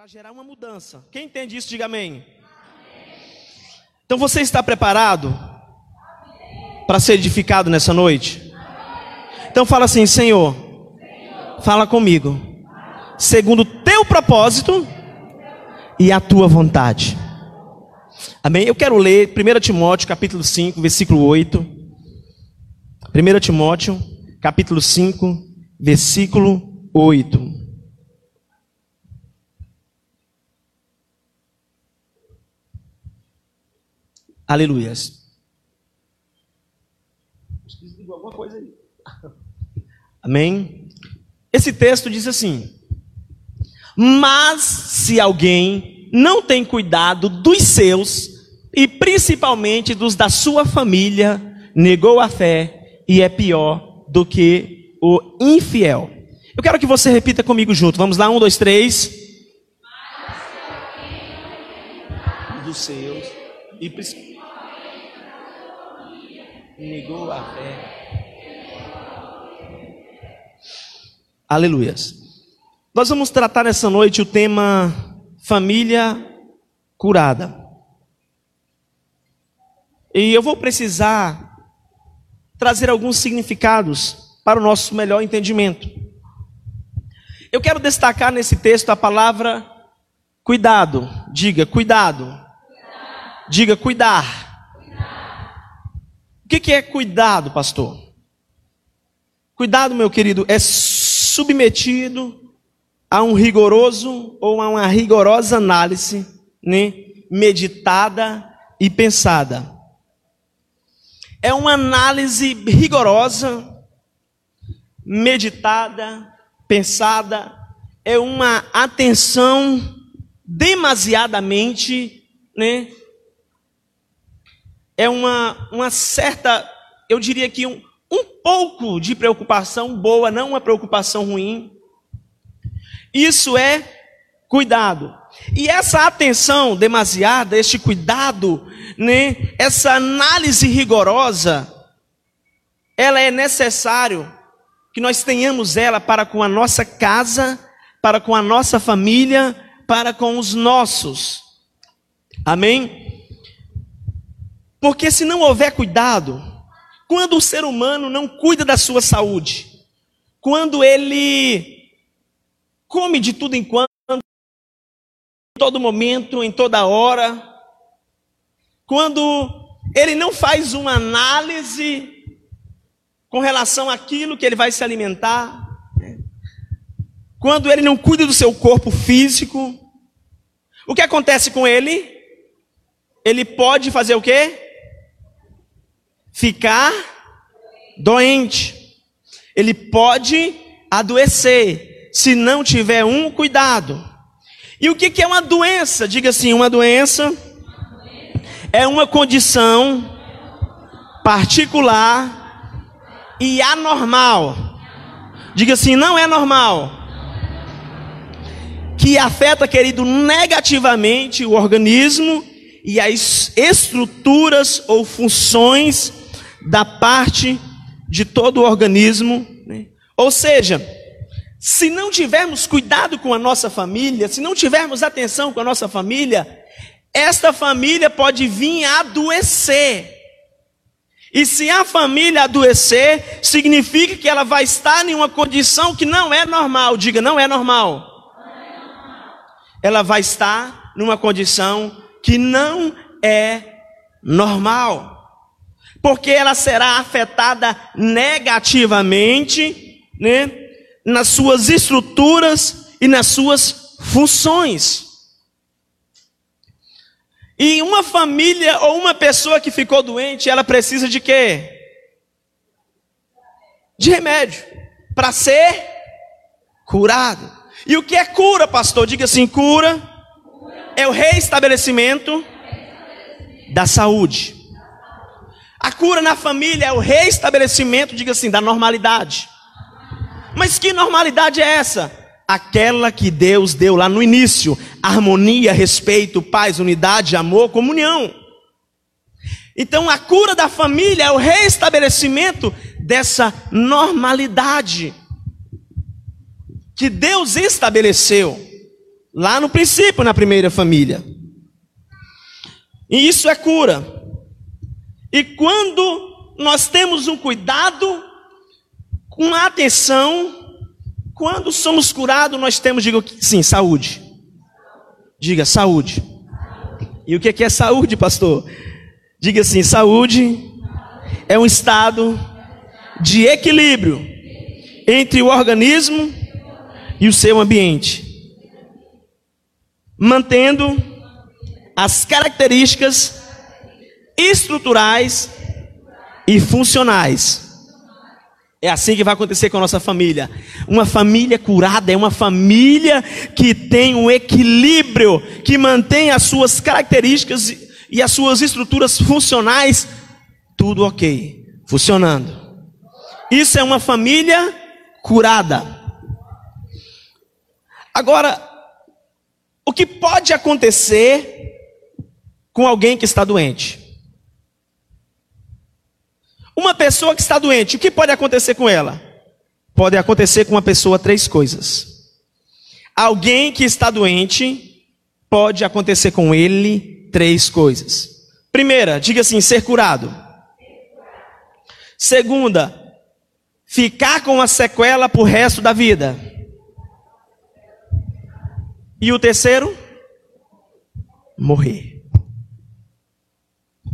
para gerar uma mudança. Quem entende isso, diga amém. Então você está preparado para ser edificado nessa noite? Então fala assim, Senhor, fala comigo, segundo o teu propósito e a tua vontade. Amém? Eu quero ler 1 Timóteo capítulo 5, versículo 8. 1 Timóteo capítulo 5, versículo 8. Aleluias. Alguma coisa aí. Amém? Esse texto diz assim: Mas se alguém não tem cuidado dos seus, e principalmente dos da sua família, negou a fé e é pior do que o infiel. Eu quero que você repita comigo junto. Vamos lá, um, dois, três. Dos seus e principalmente negou a fé. Aleluias. Nós vamos tratar nessa noite o tema família curada. E eu vou precisar trazer alguns significados para o nosso melhor entendimento. Eu quero destacar nesse texto a palavra cuidado. Diga cuidado. cuidado. Diga cuidar que, que é cuidado, pastor? Cuidado, meu querido, é submetido a um rigoroso ou a uma rigorosa análise, né, meditada e pensada. É uma análise rigorosa, meditada, pensada, é uma atenção demasiadamente, né, é uma, uma certa, eu diria que um, um pouco de preocupação boa, não uma preocupação ruim. Isso é cuidado. E essa atenção demasiada, este cuidado, né, essa análise rigorosa, ela é necessário que nós tenhamos ela para com a nossa casa, para com a nossa família, para com os nossos. Amém? Porque se não houver cuidado, quando o ser humano não cuida da sua saúde, quando ele come de tudo enquanto, em todo momento, em toda hora, quando ele não faz uma análise com relação àquilo que ele vai se alimentar, quando ele não cuida do seu corpo físico, o que acontece com ele? Ele pode fazer o quê? Ficar doente. Ele pode adoecer se não tiver um cuidado. E o que é uma doença? Diga assim: uma doença é uma condição particular e anormal. Diga assim: não é normal. Que afeta, querido, negativamente o organismo e as estruturas ou funções da parte de todo o organismo. Né? Ou seja, se não tivermos cuidado com a nossa família, se não tivermos atenção com a nossa família, esta família pode vir adoecer. E se a família adoecer, significa que ela vai estar em uma condição que não é normal. Diga. Não é normal. Ela vai estar numa condição que não é normal porque ela será afetada negativamente, né, nas suas estruturas e nas suas funções. E uma família ou uma pessoa que ficou doente, ela precisa de quê? De remédio para ser curado. E o que é cura, pastor? Diga assim: cura é o reestabelecimento da saúde. A cura na família é o reestabelecimento, diga assim, da normalidade. Mas que normalidade é essa? Aquela que Deus deu lá no início: harmonia, respeito, paz, unidade, amor, comunhão. Então a cura da família é o reestabelecimento dessa normalidade que Deus estabeleceu. Lá no princípio, na primeira família. E isso é cura. E quando nós temos um cuidado, com atenção, quando somos curados, nós temos, diga sim, saúde. Diga, saúde. E o que é saúde, pastor? Diga assim: saúde é um estado de equilíbrio entre o organismo e o seu ambiente, mantendo as características estruturais e funcionais. É assim que vai acontecer com a nossa família. Uma família curada é uma família que tem um equilíbrio, que mantém as suas características e as suas estruturas funcionais, tudo ok, funcionando. Isso é uma família curada. Agora, o que pode acontecer com alguém que está doente? Uma pessoa que está doente, o que pode acontecer com ela? Pode acontecer com uma pessoa três coisas. Alguém que está doente, pode acontecer com ele três coisas. Primeira, diga assim: ser curado. Segunda, ficar com a sequela por resto da vida. E o terceiro? Morrer.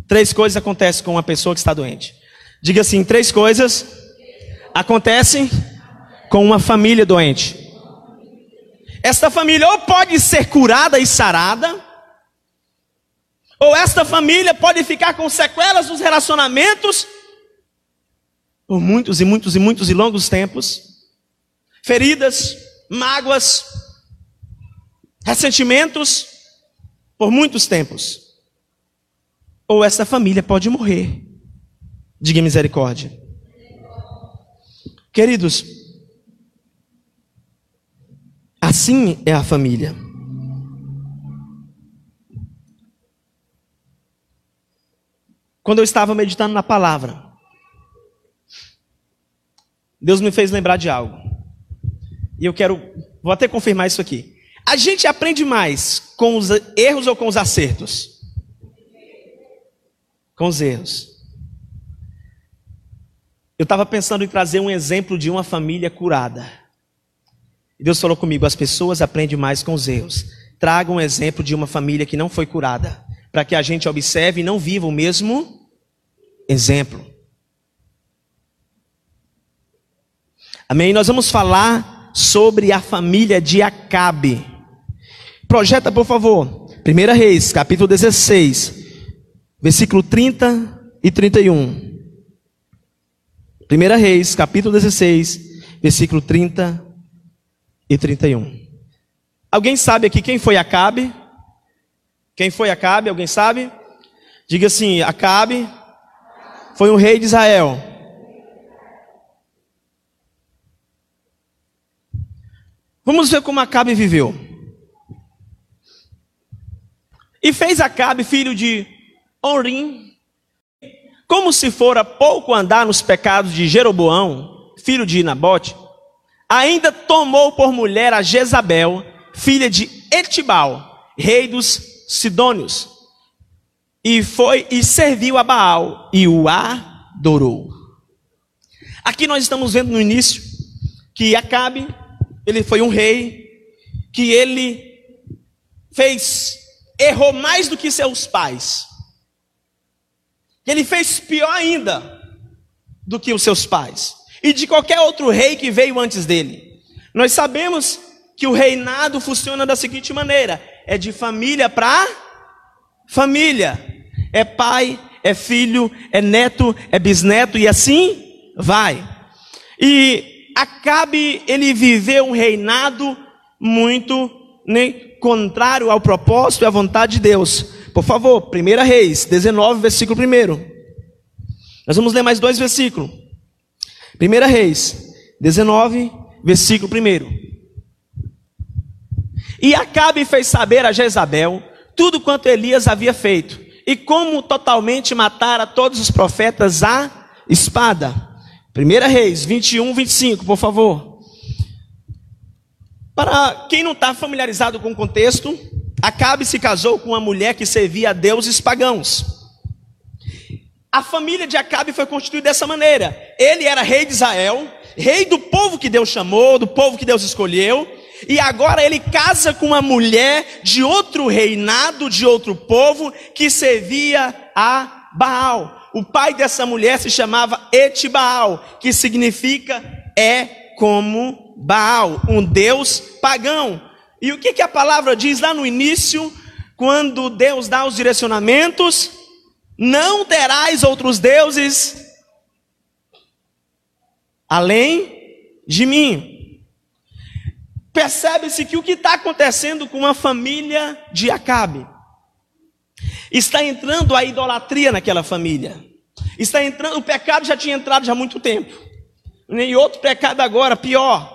Três coisas acontecem com uma pessoa que está doente. Diga assim: três coisas acontecem com uma família doente. Esta família ou pode ser curada e sarada, ou esta família pode ficar com sequelas dos relacionamentos por muitos e muitos e muitos e longos tempos, feridas, mágoas, ressentimentos por muitos tempos. Ou essa família pode morrer. Diga misericórdia. Queridos, assim é a família. Quando eu estava meditando na palavra, Deus me fez lembrar de algo. E eu quero, vou até confirmar isso aqui. A gente aprende mais com os erros ou com os acertos? Com os erros. Eu estava pensando em trazer um exemplo de uma família curada. E Deus falou comigo: as pessoas aprendem mais com os erros. Traga um exemplo de uma família que não foi curada, para que a gente observe e não viva o mesmo exemplo. Amém? Nós vamos falar sobre a família de Acabe. Projeta, por favor. 1 Reis, capítulo 16, versículo 30 e 31. 1 Reis, capítulo 16, versículo 30 e 31. Alguém sabe aqui quem foi Acabe? Quem foi Acabe? Alguém sabe? Diga assim: Acabe foi um rei de Israel. Vamos ver como Acabe viveu. E fez Acabe, filho de Orim, como se fora pouco andar nos pecados de Jeroboão, filho de Nabote, ainda tomou por mulher a Jezabel, filha de Etibal, rei dos Sidônios, e foi e serviu a Baal e o adorou. Aqui nós estamos vendo no início que Acabe, ele foi um rei, que ele fez errou mais do que seus pais. Ele fez pior ainda do que os seus pais. E de qualquer outro rei que veio antes dele. Nós sabemos que o reinado funciona da seguinte maneira: é de família para família. É pai, é filho, é neto, é bisneto e assim vai. E Acabe, ele viveu um reinado muito né, contrário ao propósito e à vontade de Deus. Por favor, 1 Reis 19, versículo 1. Nós vamos ler mais dois versículos. 1 Reis 19, versículo 1. E Acabe fez saber a Jezabel tudo quanto Elias havia feito, e como totalmente matara todos os profetas à espada. 1 Reis 21, 25, por favor. Para quem não está familiarizado com o contexto, Acabe se casou com uma mulher que servia a deuses pagãos. A família de Acabe foi constituída dessa maneira. Ele era rei de Israel, rei do povo que Deus chamou, do povo que Deus escolheu, e agora ele casa com uma mulher de outro reinado, de outro povo, que servia a Baal. O pai dessa mulher se chamava Etibaal, que significa é como Baal, um deus pagão. E o que, que a palavra diz lá no início, quando Deus dá os direcionamentos? Não terás outros deuses além de mim. Percebe-se que o que está acontecendo com a família de Acabe? Está entrando a idolatria naquela família. Está entrando, o pecado já tinha entrado já há muito tempo. E outro pecado agora, pior.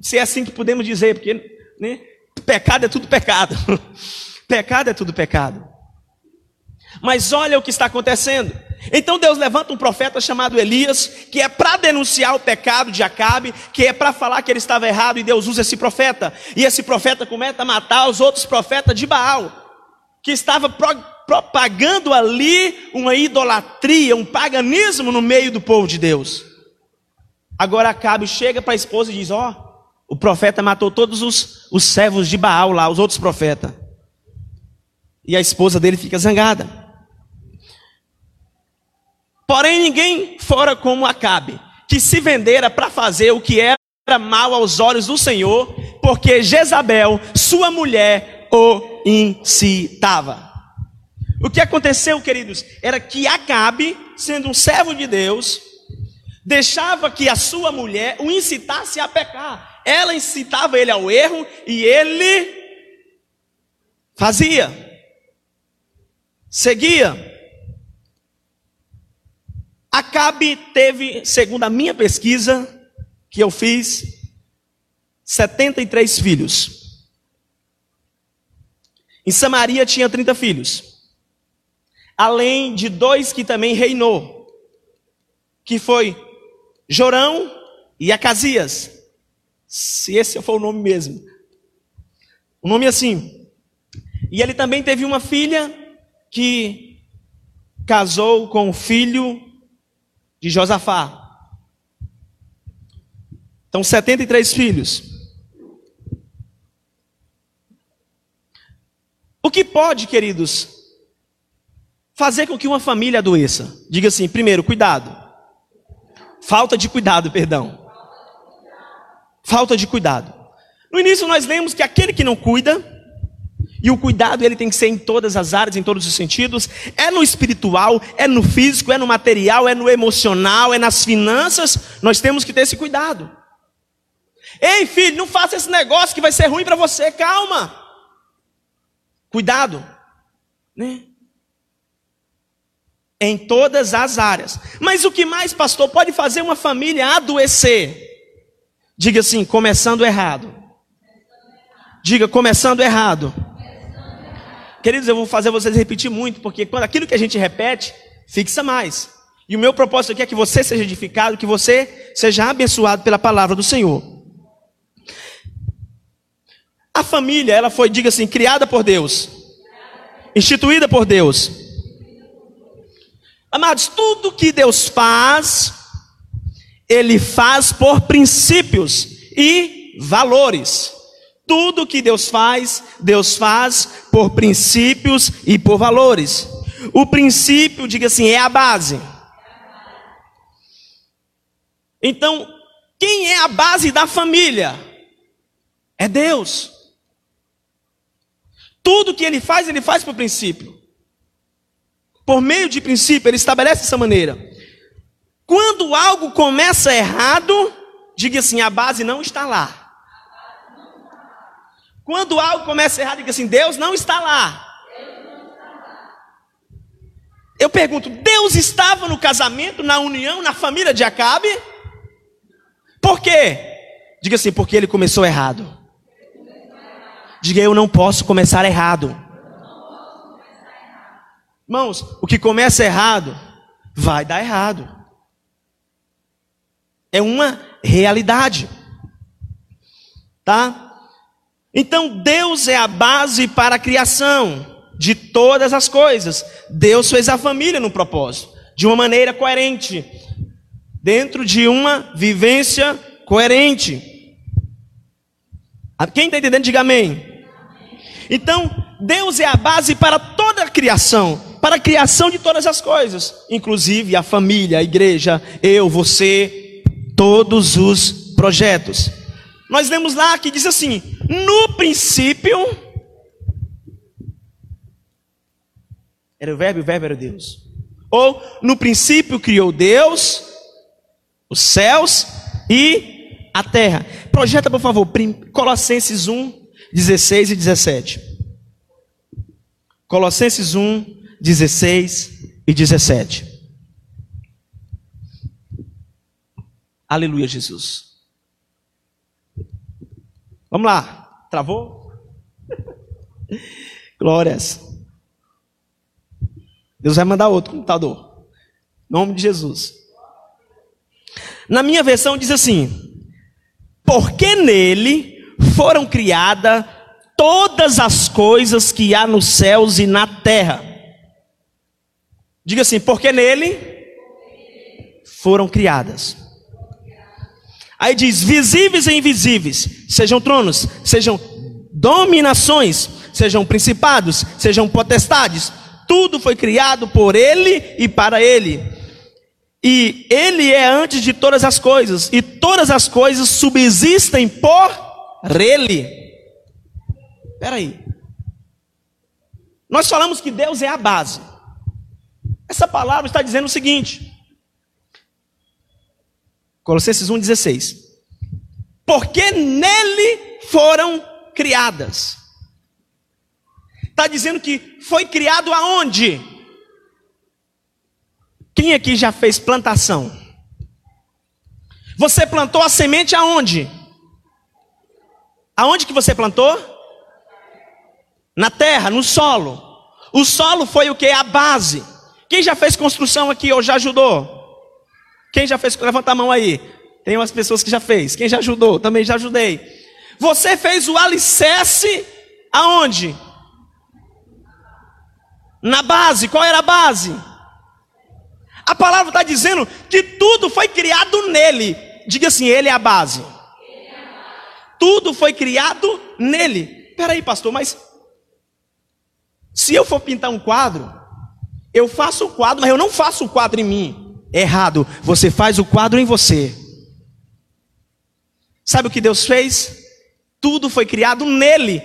Se é assim que podemos dizer, porque né, pecado é tudo pecado. pecado é tudo pecado. Mas olha o que está acontecendo. Então Deus levanta um profeta chamado Elias, que é para denunciar o pecado de Acabe, que é para falar que ele estava errado, e Deus usa esse profeta. E esse profeta começa a matar os outros profetas de Baal, que estava pro, propagando ali uma idolatria, um paganismo no meio do povo de Deus. Agora Acabe chega para a esposa e diz: Ó, oh, o profeta matou todos os, os servos de Baal lá, os outros profetas. E a esposa dele fica zangada. Porém, ninguém fora como Acabe, que se vendera para fazer o que era mal aos olhos do Senhor, porque Jezabel, sua mulher, o incitava. O que aconteceu, queridos, era que Acabe, sendo um servo de Deus, deixava que a sua mulher o incitasse a pecar. Ela incitava ele ao erro e ele fazia, seguia. Acabe teve, segundo a minha pesquisa, que eu fiz, 73 filhos. Em Samaria tinha 30 filhos. Além de dois que também reinou, que foi Jorão e Acasias. Se esse for o nome mesmo. O nome é assim. E ele também teve uma filha que casou com o filho de Josafá. Então, 73 filhos. O que pode, queridos, fazer com que uma família adoeça? Diga assim: primeiro, cuidado. Falta de cuidado, perdão. Falta de cuidado. No início, nós lemos que aquele que não cuida, e o cuidado ele tem que ser em todas as áreas, em todos os sentidos. É no espiritual, é no físico, é no material, é no emocional, é nas finanças. Nós temos que ter esse cuidado. Ei, filho, não faça esse negócio que vai ser ruim para você. Calma. Cuidado, né? Em todas as áreas. Mas o que mais, pastor, pode fazer uma família adoecer? Diga assim, começando errado. Diga, começando errado. Queridos, eu vou fazer vocês repetir muito, porque quando aquilo que a gente repete, fixa mais. E o meu propósito aqui é que você seja edificado, que você seja abençoado pela palavra do Senhor. A família, ela foi, diga assim, criada por Deus, instituída por Deus. Amados, tudo que Deus faz, Ele faz por princípios e valores. Tudo que Deus faz, Deus faz por princípios e por valores. O princípio, diga assim, é a base. Então, quem é a base da família? É Deus. Tudo que ele faz, ele faz por princípio. Por meio de princípio, ele estabelece essa maneira. Quando algo começa errado, diga assim: a base não está lá. Quando algo começa errado, diga assim: Deus não está lá. Eu pergunto: Deus estava no casamento, na união, na família de Acabe? Por quê? Diga assim: porque ele começou errado. Diga eu não posso começar errado. Irmãos, o que começa errado vai dar errado. É uma realidade. Tá? Então, Deus é a base para a criação de todas as coisas. Deus fez a família no propósito, de uma maneira coerente, dentro de uma vivência coerente. Quem está entendendo, diga amém. Então, Deus é a base para toda a criação, para a criação de todas as coisas, inclusive a família, a igreja, eu, você, todos os projetos. Nós lemos lá que diz assim: no princípio, era o verbo o verbo era Deus. Ou no princípio criou Deus os céus e a terra. Projeta, por favor, Colossenses 1, 16 e 17. Colossenses 1, 16 e 17. Aleluia, Jesus. Vamos lá. Travou? Glórias. Deus vai mandar outro computador. Em nome de Jesus. Na minha versão diz assim: Porque nele foram criadas todas as coisas que há nos céus e na terra. Diga assim: Porque nele foram criadas Aí diz: visíveis e invisíveis, sejam tronos, sejam dominações, sejam principados, sejam potestades, tudo foi criado por Ele e para Ele. E Ele é antes de todas as coisas, e todas as coisas subsistem por Ele. Espera aí. Nós falamos que Deus é a base. Essa palavra está dizendo o seguinte: Colossenses 1,16. Porque nele foram criadas. Está dizendo que foi criado aonde? Quem aqui já fez plantação? Você plantou a semente aonde? Aonde que você plantou? Na terra, no solo. O solo foi o que? A base. Quem já fez construção aqui ou já ajudou? Quem já fez? Levanta a mão aí. Tem umas pessoas que já fez. Quem já ajudou? Também já ajudei. Você fez o alicerce aonde? Na base. Qual era a base? A palavra está dizendo que tudo foi criado nele. Diga assim: Ele é a base. Tudo foi criado nele. Peraí, pastor, mas se eu for pintar um quadro, eu faço o quadro, mas eu não faço o quadro em mim. Errado, você faz o quadro em você. Sabe o que Deus fez? Tudo foi criado nele.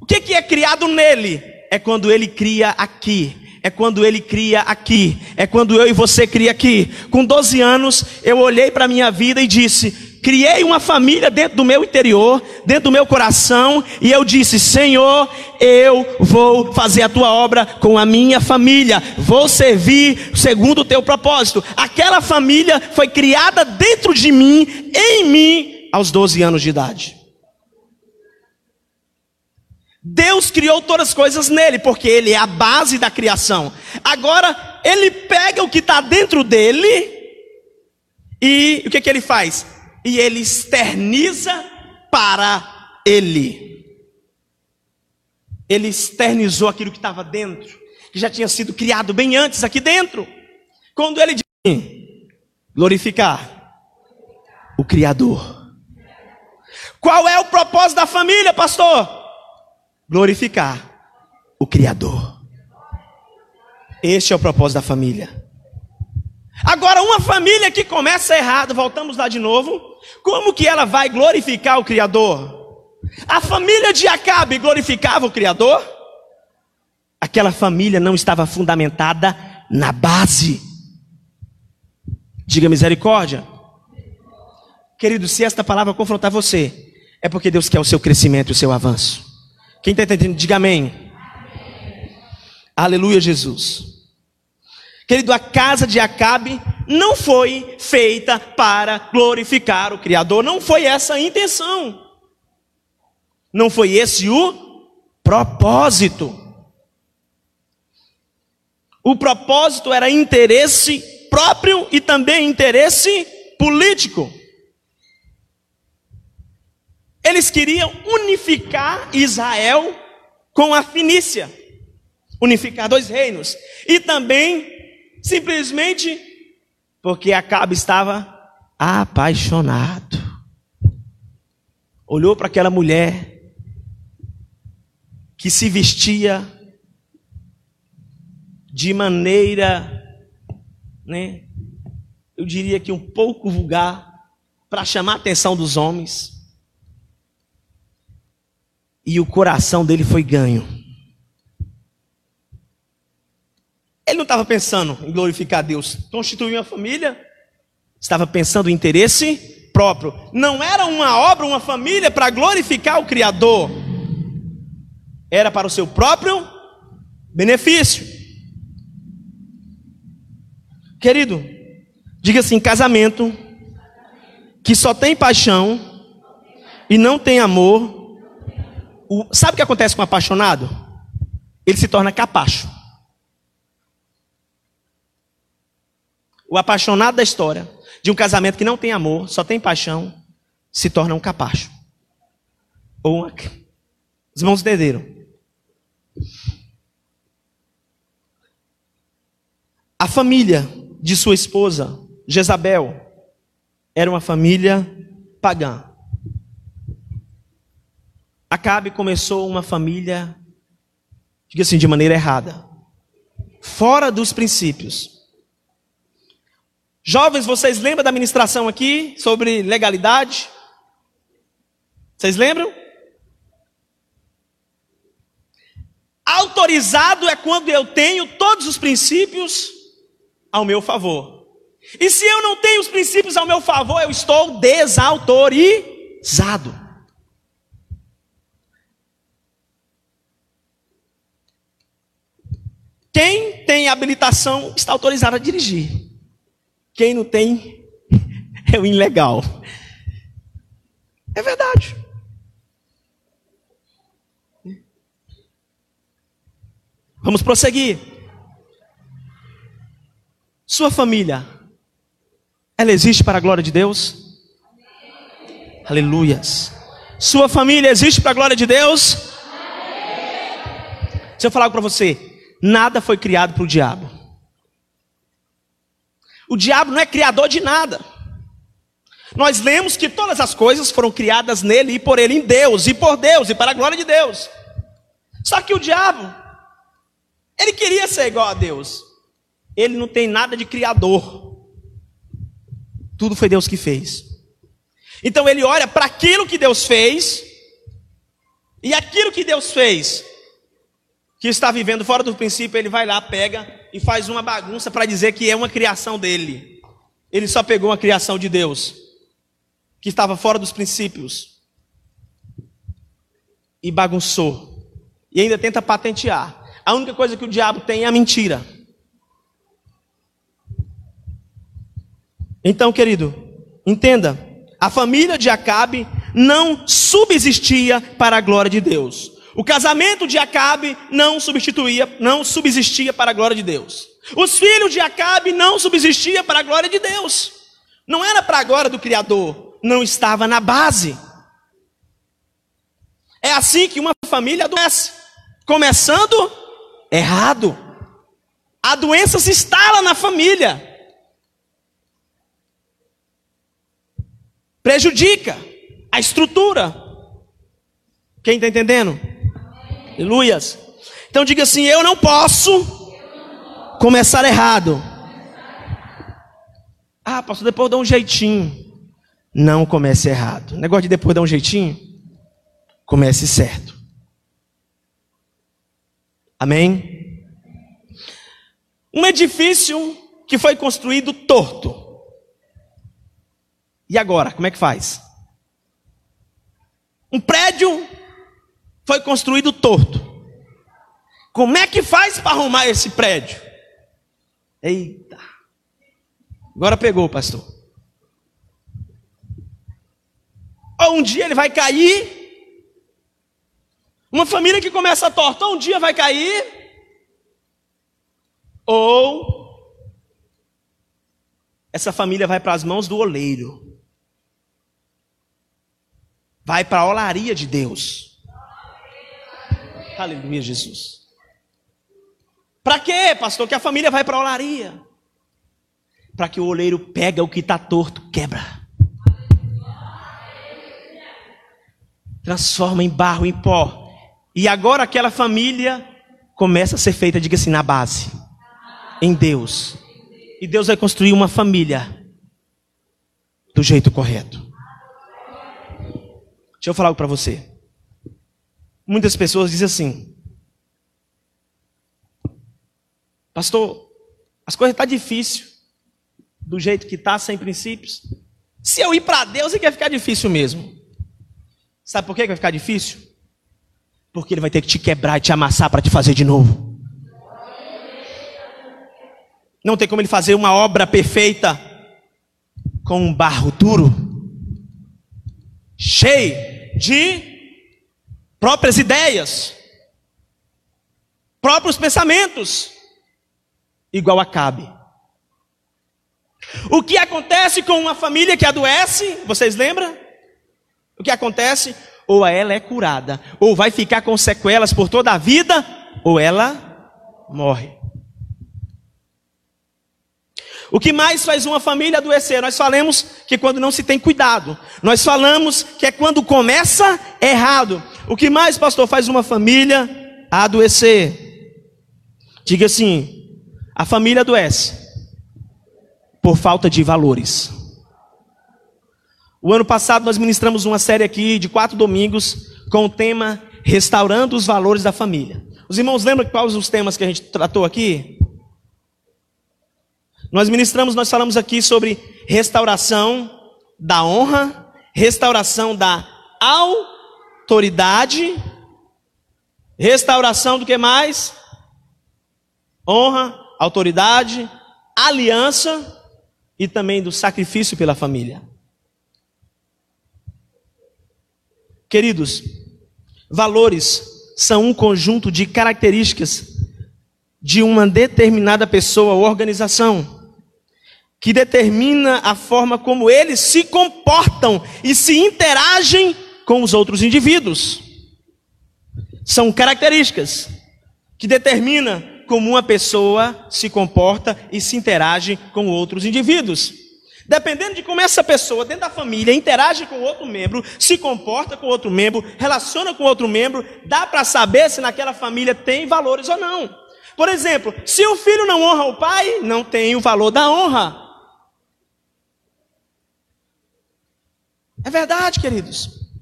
O que, é criado nele? É quando ele cria aqui. É quando ele cria aqui. É quando eu e você cria aqui. Com 12 anos, eu olhei para a minha vida e disse: criei uma família dentro do meu interior, dentro do meu coração, e eu disse: Senhor, eu vou fazer a tua obra com a minha família, vou servir segundo o teu propósito. Aquela família foi criada dentro de mim, em mim, aos 12 anos de idade. Deus criou todas as coisas nele, porque ele é a base da criação. Agora, ele pega o que está dentro dele e o que, que ele faz? E ele externiza para ele. Ele externizou aquilo que estava dentro, que já tinha sido criado bem antes aqui dentro. Quando ele diz glorificar o Criador. Qual é o propósito da família, pastor? Glorificar o Criador. Este é o propósito da família. Agora, uma família que começa errado, voltamos lá de novo, como que ela vai glorificar o Criador? A família de Acabe glorificava o Criador? Aquela família não estava fundamentada na base. Diga misericórdia. Querido, se esta palavra confrontar você, é porque Deus quer o seu crescimento e o seu avanço. Quem está entendendo, diga amém. amém. Aleluia, Jesus. Querido, a casa de Acabe não foi feita para glorificar o Criador, não foi essa a intenção. Não foi esse o propósito. O propósito era interesse próprio e também interesse político. Eles queriam unificar Israel com a Finícia, unificar dois reinos, e também simplesmente porque Acabe estava apaixonado. Olhou para aquela mulher que se vestia de maneira, né, eu diria que um pouco vulgar, para chamar a atenção dos homens. E o coração dele foi ganho. Ele não estava pensando em glorificar Deus, constituir uma família, estava pensando em interesse próprio. Não era uma obra, uma família para glorificar o Criador, era para o seu próprio benefício. Querido, diga assim: casamento que só tem paixão e não tem amor. O, sabe o que acontece com o apaixonado? Ele se torna capacho. O apaixonado da história de um casamento que não tem amor, só tem paixão, se torna um capacho. Ou uma... Os irmãos entenderam. A família de sua esposa, Jezabel, era uma família pagã. Acabe começou uma família, diga assim, de maneira errada, fora dos princípios. Jovens, vocês lembram da ministração aqui sobre legalidade? Vocês lembram? Autorizado é quando eu tenho todos os princípios ao meu favor. E se eu não tenho os princípios ao meu favor, eu estou desautorizado. Quem tem habilitação está autorizado a dirigir. Quem não tem é o ilegal. É verdade. Vamos prosseguir. Sua família, ela existe para a glória de Deus? Amém. Aleluias. Sua família existe para a glória de Deus? Amém. Se eu falar para você, nada foi criado para o diabo. O diabo não é criador de nada. Nós lemos que todas as coisas foram criadas nele e por ele, em Deus, e por Deus, e para a glória de Deus. Só que o diabo, ele queria ser igual a Deus ele não tem nada de criador. Tudo foi Deus que fez. Então ele olha para aquilo que Deus fez, e aquilo que Deus fez, que está vivendo fora do princípio, ele vai lá, pega e faz uma bagunça para dizer que é uma criação dele. Ele só pegou uma criação de Deus, que estava fora dos princípios, e bagunçou. E ainda tenta patentear. A única coisa que o diabo tem é a mentira. Então, querido, entenda: a família de Acabe não subsistia para a glória de Deus. O casamento de Acabe não substituía, não subsistia para a glória de Deus. Os filhos de Acabe não subsistia para a glória de Deus. Não era para a glória do Criador, não estava na base. É assim que uma família adoece, começando errado. A doença se instala na família. prejudica a estrutura. Quem está entendendo? Aleluias. Então diga assim: eu não posso começar errado. Ah, pastor, depois dá um jeitinho. Não comece errado. Negócio de depois dar um jeitinho, comece certo. Amém? Um edifício que foi construído torto. E agora, como é que faz? Um prédio foi construído torto. Como é que faz para arrumar esse prédio? Eita. Agora pegou, pastor. Ou um dia ele vai cair. Uma família que começa torta, um dia vai cair. Ou essa família vai para as mãos do oleiro. vai para a olaria de Deus. Aleluia, Jesus. Para quê, pastor? Que a família vai para a olaria. Para que o oleiro pega o que está torto, quebra. Transforma em barro, em pó. E agora aquela família começa a ser feita, diga assim, na base. Em Deus. E Deus vai construir uma família do jeito correto. Deixa eu falar algo para você. Muitas pessoas dizem assim: Pastor, as coisas estão tá difíceis, do jeito que está, sem princípios. Se eu ir para Deus, é que vai ficar difícil mesmo. Sabe por que vai ficar difícil? Porque Ele vai ter que te quebrar e te amassar para te fazer de novo. Não tem como Ele fazer uma obra perfeita com um barro duro, cheio de próprias ideias, próprios pensamentos igual a Cabe. O que acontece com uma família que adoece? Vocês lembram? O que acontece? Ou ela é curada, ou vai ficar com sequelas por toda a vida, ou ela morre. O que mais faz uma família adoecer? Nós falamos que quando não se tem cuidado. Nós falamos que é quando começa errado. O que mais, pastor, faz uma família adoecer? Diga assim: a família adoece por falta de valores. O ano passado nós ministramos uma série aqui de quatro domingos com o tema Restaurando os Valores da Família. Os irmãos lembram quais os temas que a gente tratou aqui? Nós ministramos, nós falamos aqui sobre restauração da honra, restauração da autoridade, restauração do que mais? Honra, autoridade, aliança e também do sacrifício pela família. Queridos, valores são um conjunto de características de uma determinada pessoa ou organização que determina a forma como eles se comportam e se interagem com os outros indivíduos. São características que determinam como uma pessoa se comporta e se interage com outros indivíduos. Dependendo de como essa pessoa, dentro da família, interage com outro membro, se comporta com outro membro, relaciona com outro membro, dá para saber se naquela família tem valores ou não. Por exemplo, se o filho não honra o pai, não tem o valor da honra. É verdade, queridos.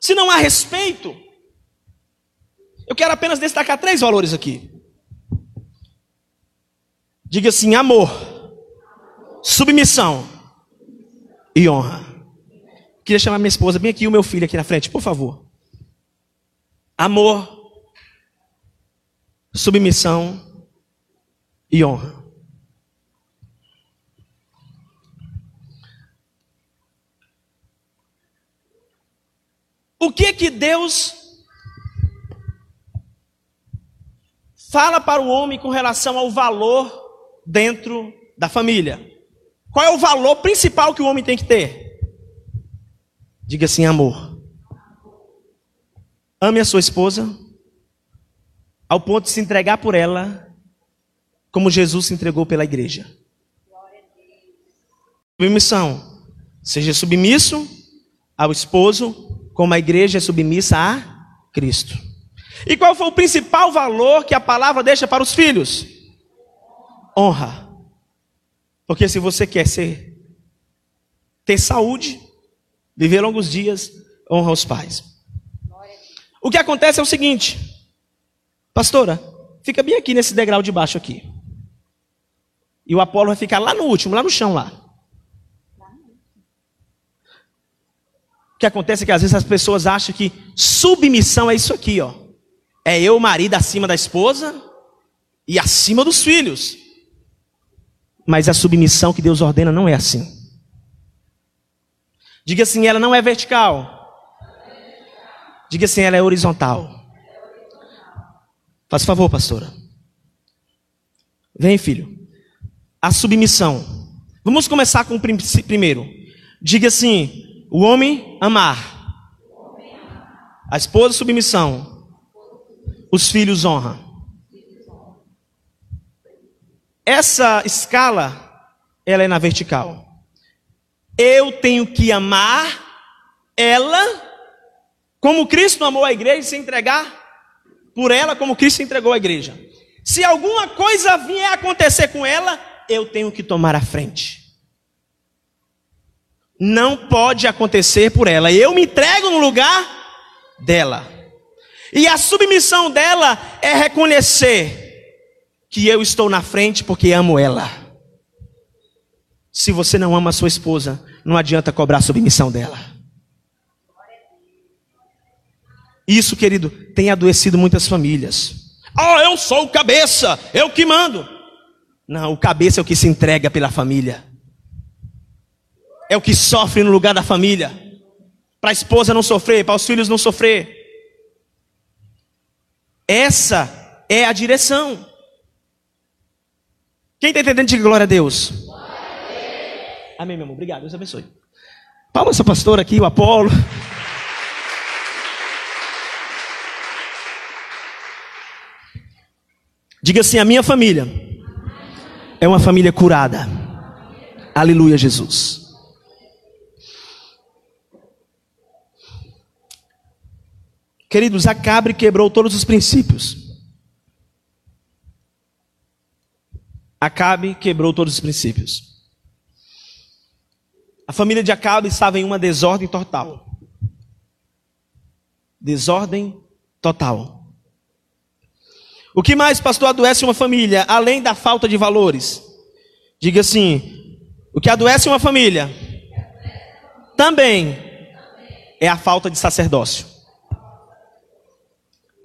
Se não há respeito, eu quero apenas destacar três valores aqui. Diga assim: amor, submissão e honra. Queria chamar minha esposa bem aqui e o meu filho aqui na frente, por favor. Amor, submissão e honra. O que que Deus fala para o homem com relação ao valor dentro da família. Qual é o valor principal que o homem tem que ter? Diga assim: amor. Ame a sua esposa ao ponto de se entregar por ela, como Jesus se entregou pela igreja. Submissão. Seja submisso ao esposo, como a igreja é submissa a Cristo. E qual foi o principal valor que a palavra deixa para os filhos? Honra. Porque se você quer ser ter saúde, viver longos dias, honra os pais. O que acontece é o seguinte, pastora, fica bem aqui nesse degrau de baixo aqui. E o Apolo vai ficar lá no último, lá no chão lá. O que acontece é que às vezes as pessoas acham que submissão é isso aqui, ó é eu, marido, acima da esposa e acima dos filhos. Mas a submissão que Deus ordena não é assim. Diga assim, ela não é vertical. Diga assim, ela é horizontal. Faz favor, pastora. Vem, filho. A submissão. Vamos começar com o primeiro. Diga assim: o homem amar, a esposa submissão, os filhos honra. Essa escala, ela é na vertical. Eu tenho que amar ela como Cristo amou a igreja e se entregar por ela como Cristo entregou a igreja. Se alguma coisa vier acontecer com ela, eu tenho que tomar a frente. Não pode acontecer por ela. Eu me entrego no lugar dela. E a submissão dela é reconhecer que eu estou na frente porque amo ela. Se você não ama a sua esposa, não adianta cobrar a submissão dela. Isso, querido, tem adoecido muitas famílias. Oh, eu sou o cabeça, eu que mando. Não, o cabeça é o que se entrega pela família. É o que sofre no lugar da família. Para a esposa não sofrer, para os filhos não sofrer. Essa é a direção. Quem está entendendo, diga glória a Deus. Amém, meu amor. Obrigado. Deus abençoe. Palmas, essa pastora aqui, o Apolo. Diga assim: a minha família é uma família curada. Aleluia, Jesus. Queridos, Acabe quebrou todos os princípios. Acabe quebrou todos os princípios. A família de Acabe estava em uma desordem total. Desordem total. O que mais, pastor, adoece uma família, além da falta de valores? Diga assim: o que adoece uma família também é a falta de sacerdócio.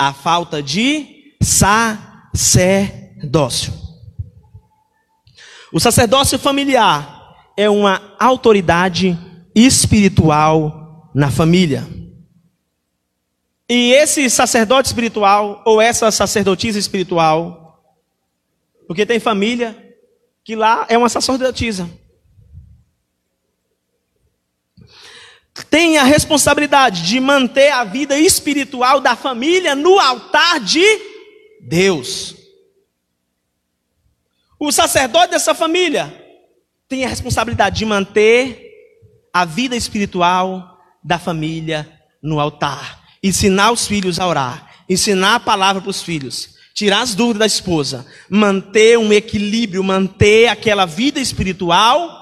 A falta de sacerdócio. O sacerdócio familiar é uma autoridade espiritual na família. E esse sacerdote espiritual, ou essa sacerdotisa espiritual, porque tem família que lá é uma sacerdotisa, tem a responsabilidade de manter a vida espiritual da família no altar de Deus. O sacerdote dessa família tem a responsabilidade de manter a vida espiritual da família no altar ensinar os filhos a orar, ensinar a palavra para os filhos, tirar as dúvidas da esposa, manter um equilíbrio, manter aquela vida espiritual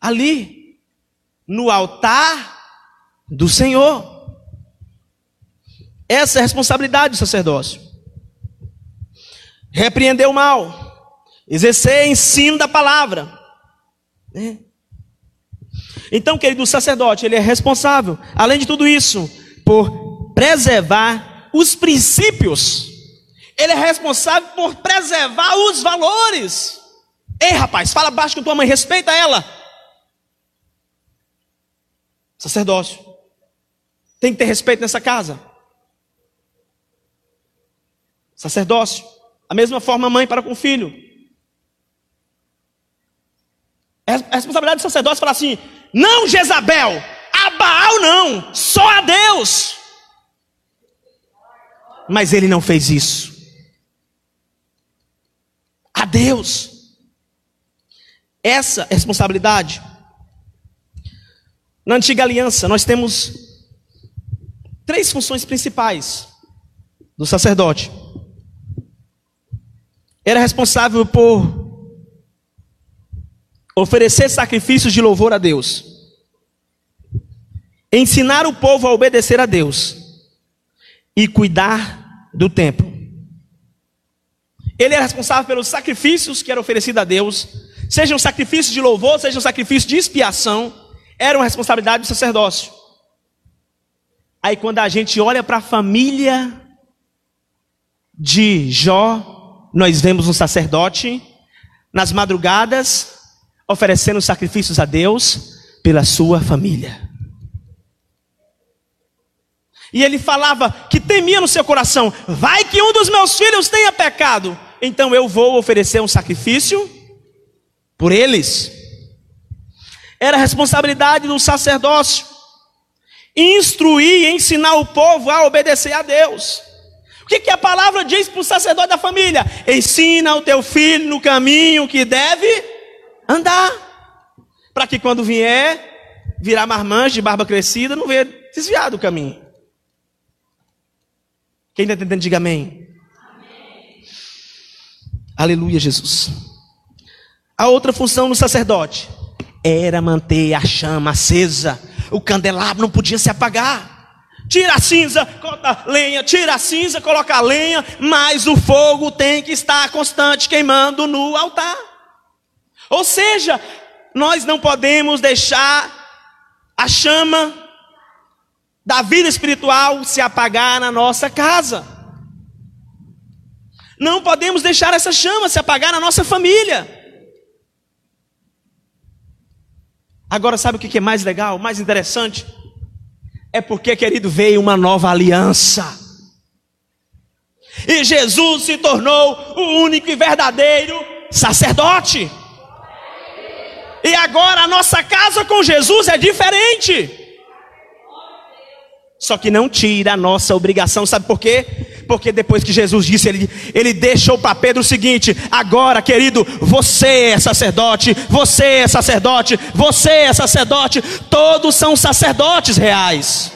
ali, no altar do Senhor. Essa é a responsabilidade do sacerdócio. Repreender o mal, exercer ensino da palavra. Né? Então, querido, sacerdote, ele é responsável, além de tudo isso, por preservar os princípios. Ele é responsável por preservar os valores. Ei, rapaz, fala baixo com tua mãe, respeita ela. Sacerdócio. Tem que ter respeito nessa casa. Sacerdócio. A mesma forma a mãe para com o filho. É a responsabilidade do sacerdócio falar assim: não, Jezabel, a Baal não, só a Deus. Mas ele não fez isso. A Deus. Essa é responsabilidade. Na antiga aliança, nós temos três funções principais do sacerdote. Era responsável por oferecer sacrifícios de louvor a Deus ensinar o povo a obedecer a Deus e cuidar do templo. Ele era responsável pelos sacrifícios que eram oferecidos a Deus, sejam sacrifícios de louvor, sejam sacrifícios de expiação, era uma responsabilidade do sacerdócio. Aí quando a gente olha para a família de Jó, nós vemos um sacerdote nas madrugadas oferecendo sacrifícios a Deus pela sua família. E ele falava que temia no seu coração: vai que um dos meus filhos tenha pecado, então eu vou oferecer um sacrifício por eles. Era responsabilidade do sacerdócio instruir e ensinar o povo a obedecer a Deus. O que, que a palavra diz para o sacerdote da família? Ensina o teu filho no caminho que deve andar, para que quando vier virar marmanjo de barba crescida, não venha desviar do caminho. Quem está entendendo, diga amém. Aleluia, Jesus. A outra função do sacerdote era manter a chama acesa. O candelabro não podia se apagar. Tira a cinza, corta a lenha, tira a cinza, coloca a lenha, mas o fogo tem que estar constante queimando no altar. Ou seja, nós não podemos deixar a chama da vida espiritual se apagar na nossa casa. Não podemos deixar essa chama se apagar na nossa família. Agora, sabe o que é mais legal, mais interessante? É porque, querido, veio uma nova aliança. E Jesus se tornou o único e verdadeiro sacerdote. E agora a nossa casa com Jesus é diferente. Só que não tira a nossa obrigação, sabe por quê? Porque depois que Jesus disse, ele, ele deixou para Pedro o seguinte: agora, querido, você é sacerdote, você é sacerdote, você é sacerdote, todos são sacerdotes reais.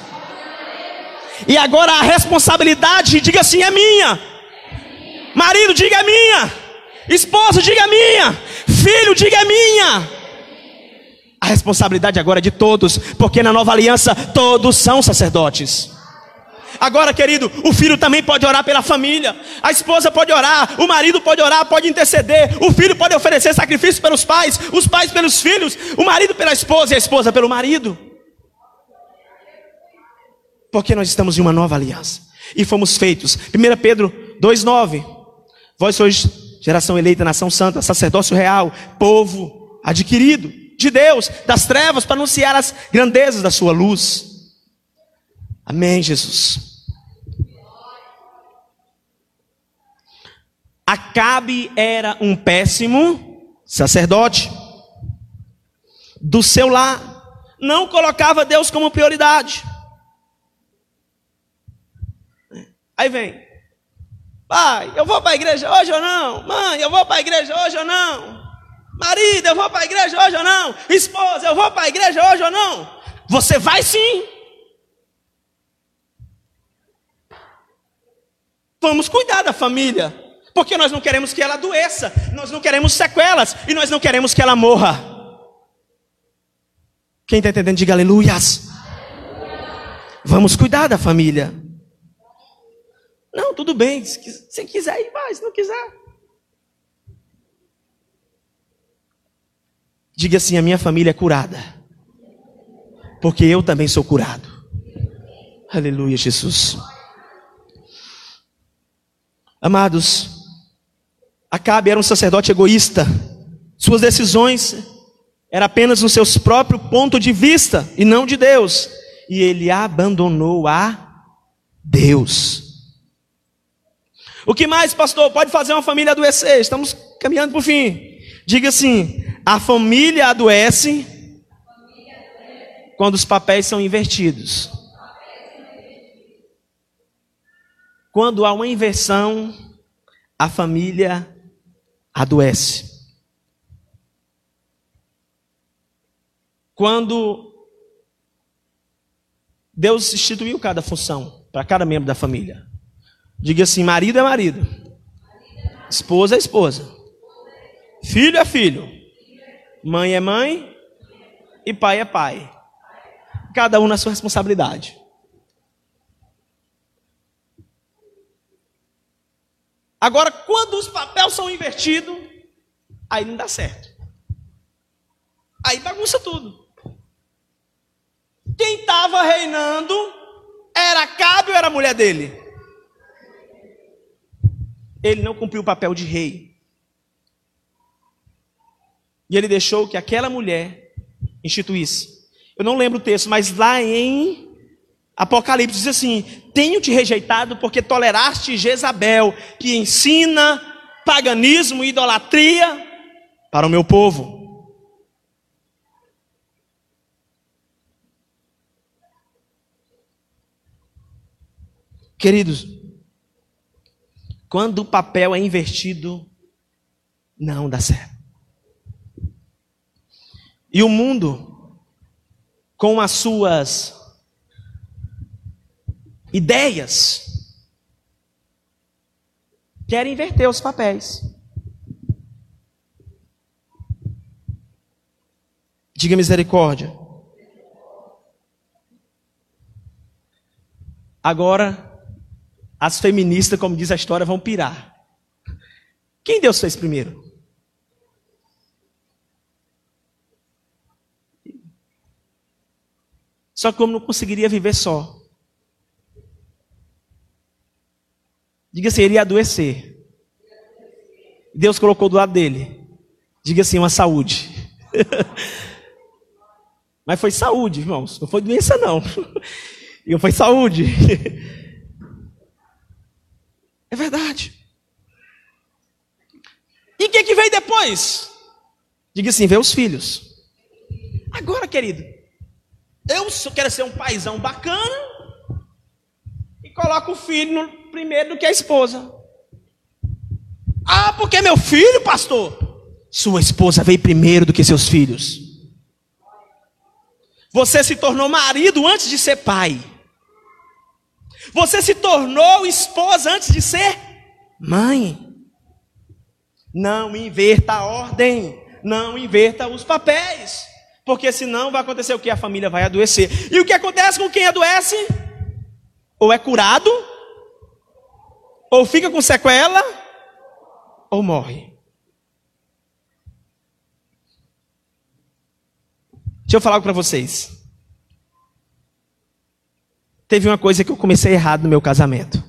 E agora a responsabilidade, diga assim, é minha. Marido, diga é minha. Esposa, diga é minha. Filho, diga é minha. A responsabilidade agora é de todos, porque na nova aliança todos são sacerdotes. Agora, querido, o filho também pode orar pela família, a esposa pode orar, o marido pode orar, pode interceder, o filho pode oferecer sacrifício pelos pais, os pais pelos filhos, o marido pela esposa e a esposa pelo marido. Porque nós estamos em uma nova aliança e fomos feitos. 1 Pedro 2,9: Vós sois geração eleita, nação santa, sacerdócio real, povo adquirido de Deus, das trevas, para anunciar as grandezas da sua luz. Amém, Jesus. Acabe era um péssimo sacerdote. Do seu lar, não colocava Deus como prioridade. Aí vem, pai, eu vou para a igreja hoje ou não? Mãe, eu vou para a igreja hoje ou não? Marido, eu vou para a igreja hoje ou não? Esposa, eu vou para a igreja hoje ou não? Você vai sim. Vamos cuidar da família. Porque nós não queremos que ela adoeça, nós não queremos sequelas e nós não queremos que ela morra. Quem está entendendo, diga aleluias. Vamos cuidar da família. Não, tudo bem. Se quiser ir, vai. Se não quiser. Diga assim: a minha família é curada. Porque eu também sou curado. Aleluia, Jesus. Amados, Acabe era um sacerdote egoísta. Suas decisões eram apenas no seu próprio ponto de vista e não de Deus. E ele abandonou a Deus. O que mais, pastor, pode fazer uma família adoecer? Estamos caminhando para o fim. Diga assim: a família adoece quando os papéis são invertidos. Quando há uma inversão, a família adoece. Quando Deus instituiu cada função para cada membro da família. Diga assim: marido é marido, esposa é esposa, filho é filho, mãe é mãe e pai é pai. Cada um na sua responsabilidade. Agora, quando os papéis são invertidos, aí não dá certo. Aí bagunça tudo. Quem estava reinando era Cabe ou era a mulher dele? Ele não cumpriu o papel de rei. E ele deixou que aquela mulher instituísse. Eu não lembro o texto, mas lá em Apocalipse diz assim: tenho te rejeitado porque toleraste Jezabel, que ensina paganismo e idolatria para o meu povo. Queridos, quando o papel é invertido, não dá certo. E o mundo, com as suas ideias, quer inverter os papéis. Diga misericórdia. Agora, as feministas, como diz a história, vão pirar. Quem Deus fez primeiro? Só que como não conseguiria viver só. Diga assim, ele ia adoecer. Deus colocou do lado dele. Diga assim, uma saúde. Mas foi saúde, irmãos. Não foi doença, não. E foi saúde. É verdade. E o que, que veio depois? Diga assim: veio os filhos. Agora, querido, eu quero ser um paizão bacana e coloco o filho no, primeiro do que a esposa. Ah, porque meu filho, pastor? Sua esposa veio primeiro do que seus filhos. Você se tornou marido antes de ser pai. Você se tornou esposa antes de ser mãe. Não inverta a ordem, não inverta os papéis, porque senão vai acontecer o que? A família vai adoecer. E o que acontece com quem adoece? Ou é curado, ou fica com sequela, ou morre. Deixa eu falar algo para vocês teve uma coisa que eu comecei errado no meu casamento.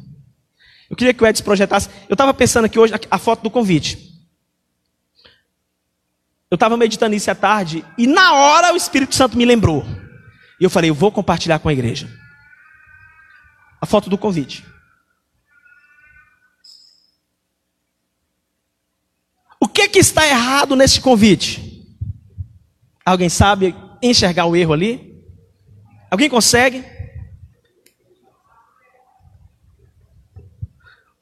Eu queria que o Edson projetasse. Eu estava pensando aqui hoje a foto do convite. Eu estava meditando isso à tarde e na hora o Espírito Santo me lembrou. E eu falei, eu vou compartilhar com a igreja. A foto do convite. O que, que está errado nesse convite? Alguém sabe enxergar o erro ali? Alguém consegue?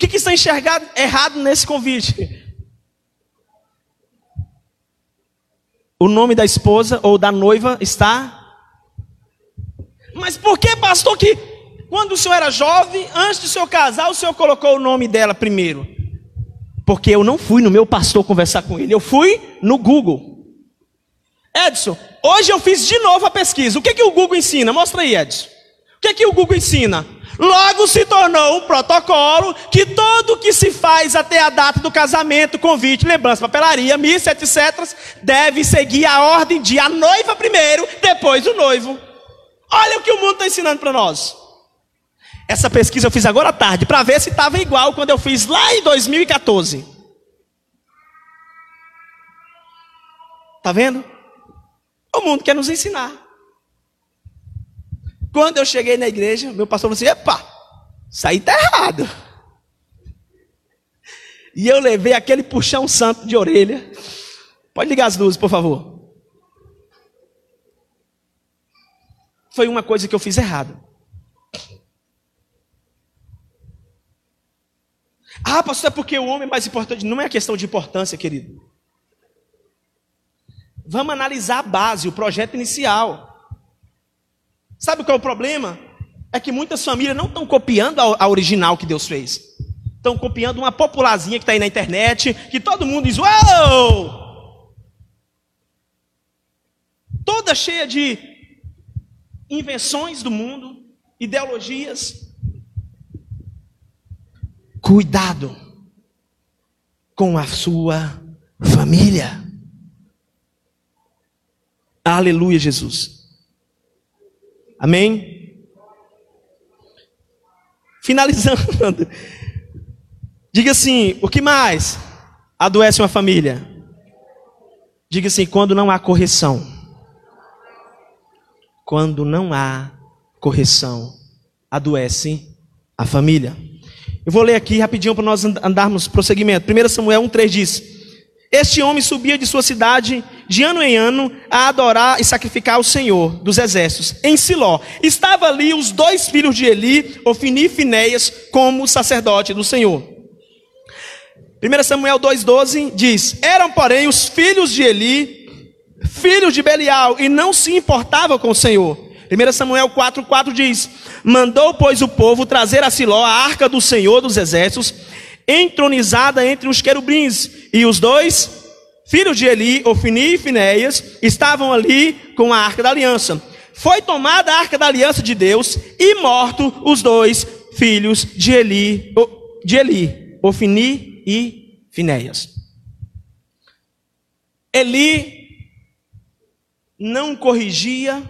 que, que está enxergado errado nesse convite? O nome da esposa ou da noiva está. Mas por que, pastor, que quando o senhor era jovem, antes do senhor casar, o senhor colocou o nome dela primeiro? Porque eu não fui no meu pastor conversar com ele, eu fui no Google. Edson, hoje eu fiz de novo a pesquisa. O que, que o Google ensina? Mostra aí, Edson. O que, que o Google ensina? Logo se tornou um protocolo que todo que se faz até a data do casamento, convite, lembrança, papelaria, missa, etc., deve seguir a ordem de a noiva primeiro, depois o noivo. Olha o que o mundo está ensinando para nós. Essa pesquisa eu fiz agora à tarde, para ver se estava igual quando eu fiz lá em 2014. Tá vendo? O mundo quer nos ensinar. Quando eu cheguei na igreja, meu pastor falou assim: epa, isso aí está errado. E eu levei aquele puxão santo de orelha. Pode ligar as luzes, por favor. Foi uma coisa que eu fiz errado. Ah, pastor, é porque o homem é mais importante. Não é questão de importância, querido. Vamos analisar a base, o projeto inicial. Sabe qual é o problema? É que muitas famílias não estão copiando a, original que Deus fez. Estão copiando uma popularzinha que está aí na internet, que todo mundo diz, uau! Toda cheia de invenções do mundo, ideologias. Cuidado com a sua família. Aleluia, Jesus. Amém? Finalizando. Diga assim: o que mais adoece uma família? Diga assim: quando não há correção. Quando não há correção, adoece a família. Eu vou ler aqui rapidinho para nós andarmos prosseguimento. 1 Samuel 1,3 diz: Este homem subia de sua cidade de ano em ano a adorar e sacrificar ao Senhor dos exércitos em Siló. Estava ali os dois filhos de Eli, Ofni e Finéias, como sacerdote do Senhor. 1 Samuel 2,12 diz: Eram, porém, os filhos de Eli, filhos de Belial, e não se importavam com o Senhor. 1 Samuel 4,4 diz: Mandou, pois, o povo trazer a Siló a arca do Senhor dos exércitos, entronizada entre os querubins, e os dois filhos de Eli, Ofni e Finéias, estavam ali com a arca da aliança. Foi tomada a arca da aliança de Deus e morto os dois filhos de Eli, de Eli, Ofni e Finéias. Eli não corrigia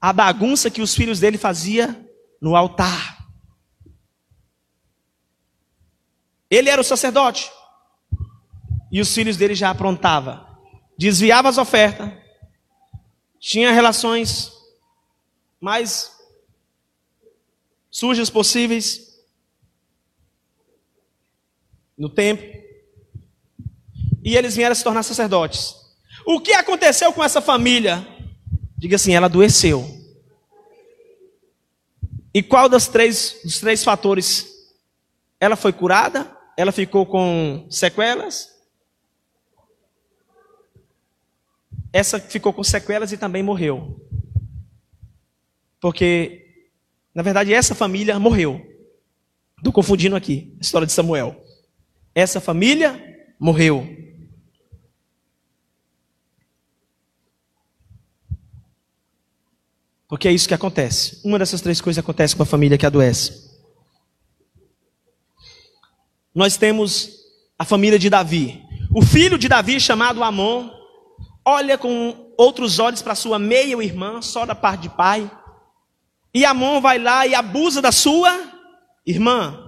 a bagunça que os filhos dele faziam no altar. Ele era o sacerdote. E os filhos dele já aprontavam. Desviava as ofertas. Tinha relações mais sujas possíveis no templo. E eles vieram se tornar sacerdotes. O que aconteceu com essa família? Diga assim, ela adoeceu. E qual das três, dos três fatores? Ela foi curada? Ela ficou com sequelas? Essa ficou com sequelas e também morreu. Porque, na verdade, essa família morreu. Estou confundindo aqui a história de Samuel. Essa família morreu. Porque é isso que acontece. Uma dessas três coisas acontece com a família que adoece. Nós temos a família de Davi. O filho de Davi, chamado Amon, olha com outros olhos para sua meia-irmã, só da parte de pai. E Amon vai lá e abusa da sua irmã.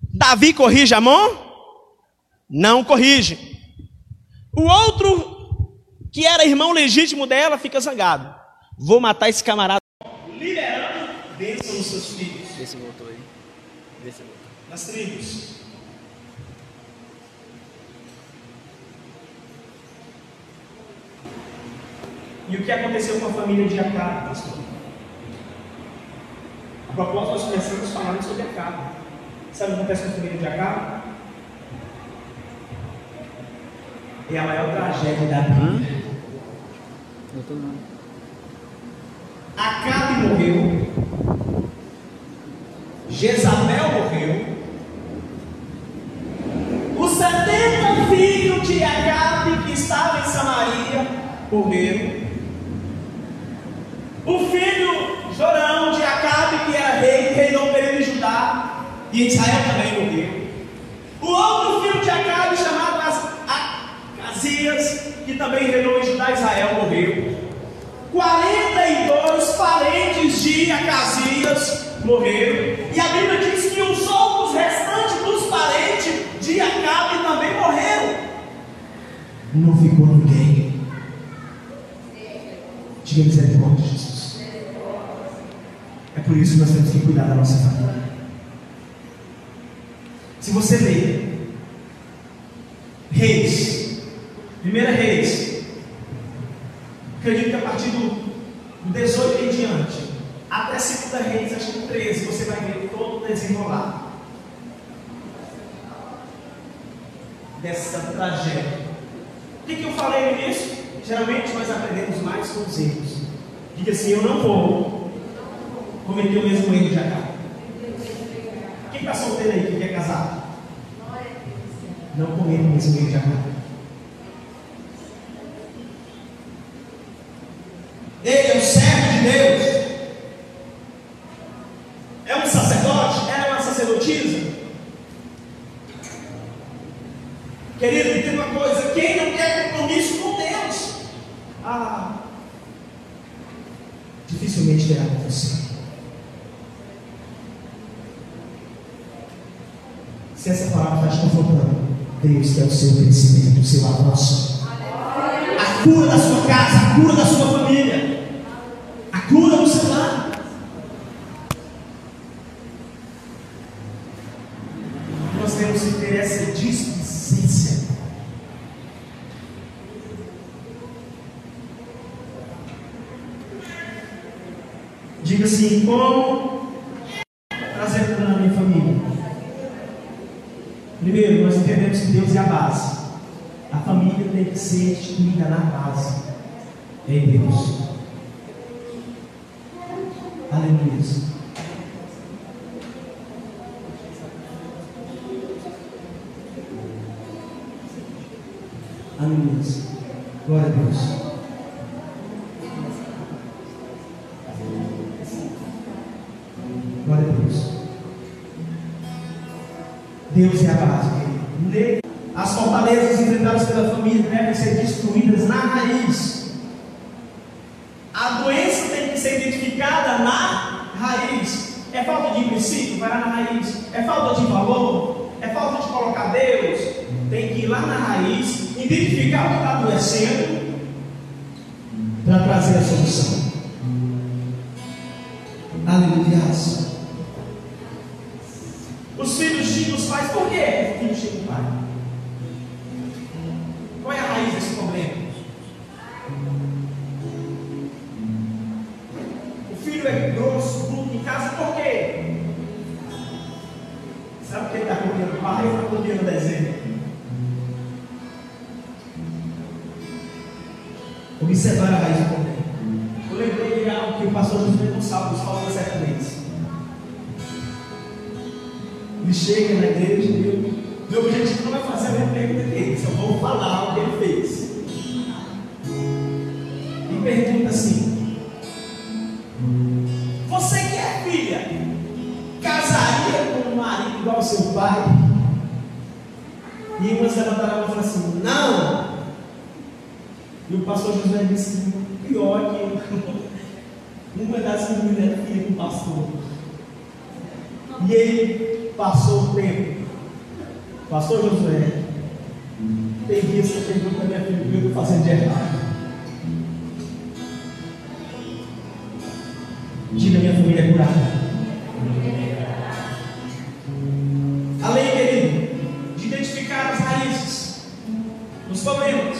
Davi corrige Amon? não corrige. O outro, que era irmão legítimo dela, fica zangado. Vou matar esse camarada. Liberando bênção nos seus filhos. Vê se voltou aí. Vê se voltou. Nas tribos. E o que aconteceu com a família de Acabe, pastor? A propósito, nós começamos falando sobre Acabe. Sabe o que acontece com a família de Acabe? é a maior tragédia da Bíblia. Acabe morreu, Jezabel morreu, os 70 filhos de Acabe que estavam em Samaria morreram. O filho Jorão de Acabe, que era rei, reinou período de Judá, e Israel também morreu. O outro filho de Acabe, chamado Zias, que também reinou morreram. E a Bíblia diz que os outros restantes dos parentes de Acabe também morreram. Não ficou ninguém. Diga misericórdia, Jesus. É por isso que nós temos que cuidar da nossa família. Se você ler Reis, Primeira Reis. Acredito que a partir do 18 em diante, até segunda Reis, acho que 13, você vai ver todo o desenrolar dessa tragédia. O que, que eu falei no início? Geralmente nós aprendemos mais com os erros. Diga assim, eu não vou cometer o mesmo erro de Acá. Quem está solteiro aí, quem quer casar? Não cometa o mesmo erro de Acá. Ele é um servo de Deus. É um sacerdote? Ela é uma sacerdotisa? Querido, entenda uma coisa: quem não quer compromisso com Deus, ah, dificilmente terá com você. Se essa palavra está te confrontando, Deus quer o seu crescimento, o seu avanço. A cura da sua casa, a cura da sua família cura no seu lar. Nós temos que ter essa displicência. Diga assim: como trazer cura na minha família? Primeiro, nós entendemos que Deus é a base. A família tem que ser instituída na base. Em Deus. Aleluia. Pergunta assim: Você que é filha, casaria com um marido igual ao seu pai? E umas levantaram a e falaram assim: Não! E o pastor José disse: pior que uma das meninas era filha do pastor. E ele passou o tempo. Pastor Josué, tem que eu pergunto a minha filha eu estou fazendo de errado. Diga minha família é curada. Além, querido, de identificar as raízes, os problemas,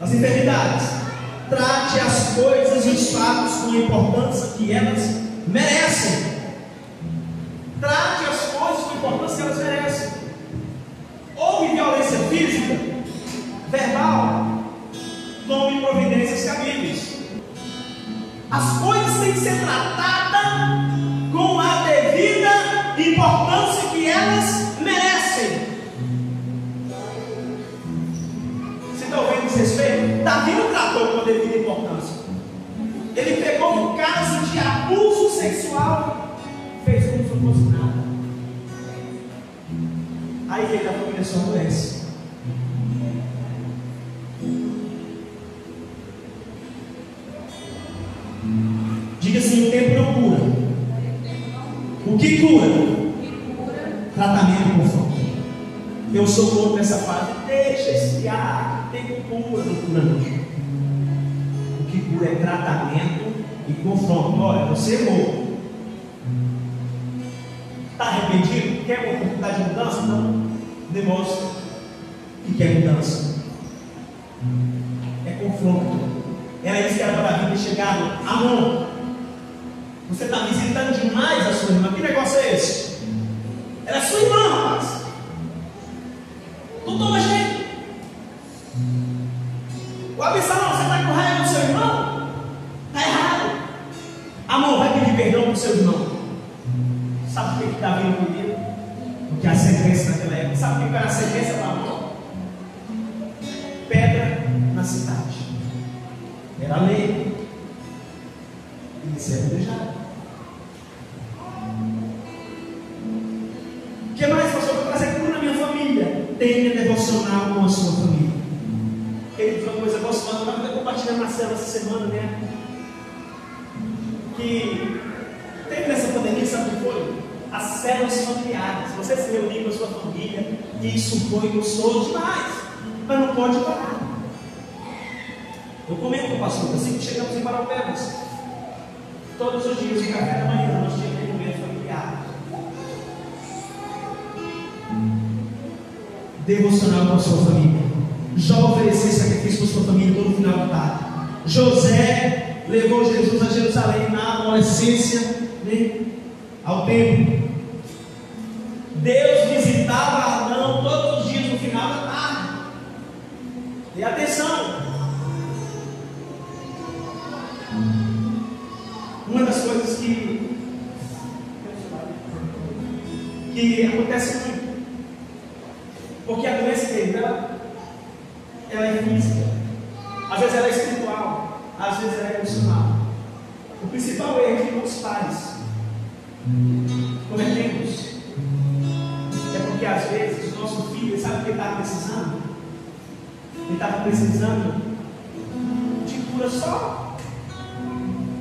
as enfermidades. Trate as coisas e os fatos com a importância que elas merecem. Sou contra essa fase. Deixa esfriar tem cura no curante. O que cura é tratamento e confronto. Olha, você errou. Está arrependido? Quer uma oportunidade de mudança? Então, demonstre que quer mudança. É confronto. Era isso que era para a vida chegado. Amor. Você está visitando demais a sua irmã. Que negócio é esse? Ela é sua irmã, seu irmão. Sabe por que Davi não pediu? Porque a sentença naquela época. Sabe o que era a sentença para? Pedra na cidade. Era a lei. E isso é apedrejado. O que mais, pastor? Para trazer na minha família. Tenha devocional com a sua família gostosa. Eu estava compartilhando na célula essa semana, né? Células familiares. Você se reunir com a sua família. Isso foi gostoso demais. Mas não pode parar. Eu comento com o pastor, assim que chegamos em Paraupebas. Todos os dias, no café da manhã, nós tínhamos momento familiar. Devocional com a sua família. Jó oferecer sacrifício para sua família todo final de tarde. José levou Jesus a Jerusalém na adolescência, né, ao templo. Deus visitava Arão todos os dias no final da tarde. E atenção! Uma das coisas que, que acontece muito, porque a doença dele, ela, ela é física, às vezes ela é espiritual, às vezes ela é emocional. O principal erro que os pais precisando? Ele estava precisando de cura só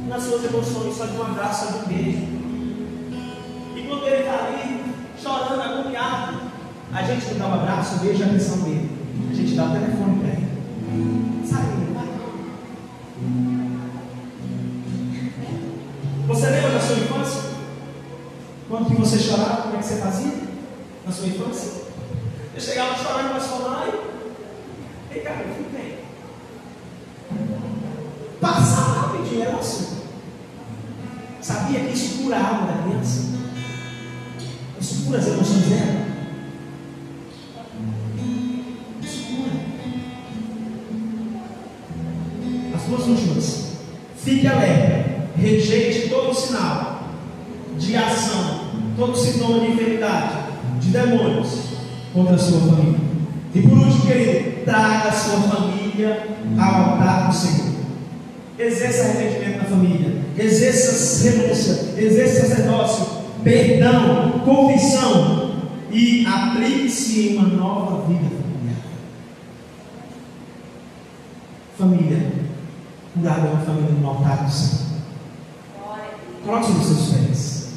nas suas emoções, só de um abraço, só de um beijo. E quando ele está ali, chorando, agoniado, a gente não dá um abraço, um beijo, a atenção dele. A gente dá o telefone para ele. Sabe. Você lembra da sua infância? Quando que você chorava, como é que você fazia? Na sua infância? Eu chegava chorando para sua Exerça arrependimento na família, exerça renúncia, exerça sacerdócio, perdão, confissão e aplique-se em uma nova vida familiar. Família, curada é uma família no altar do Senhor. Coloque seus.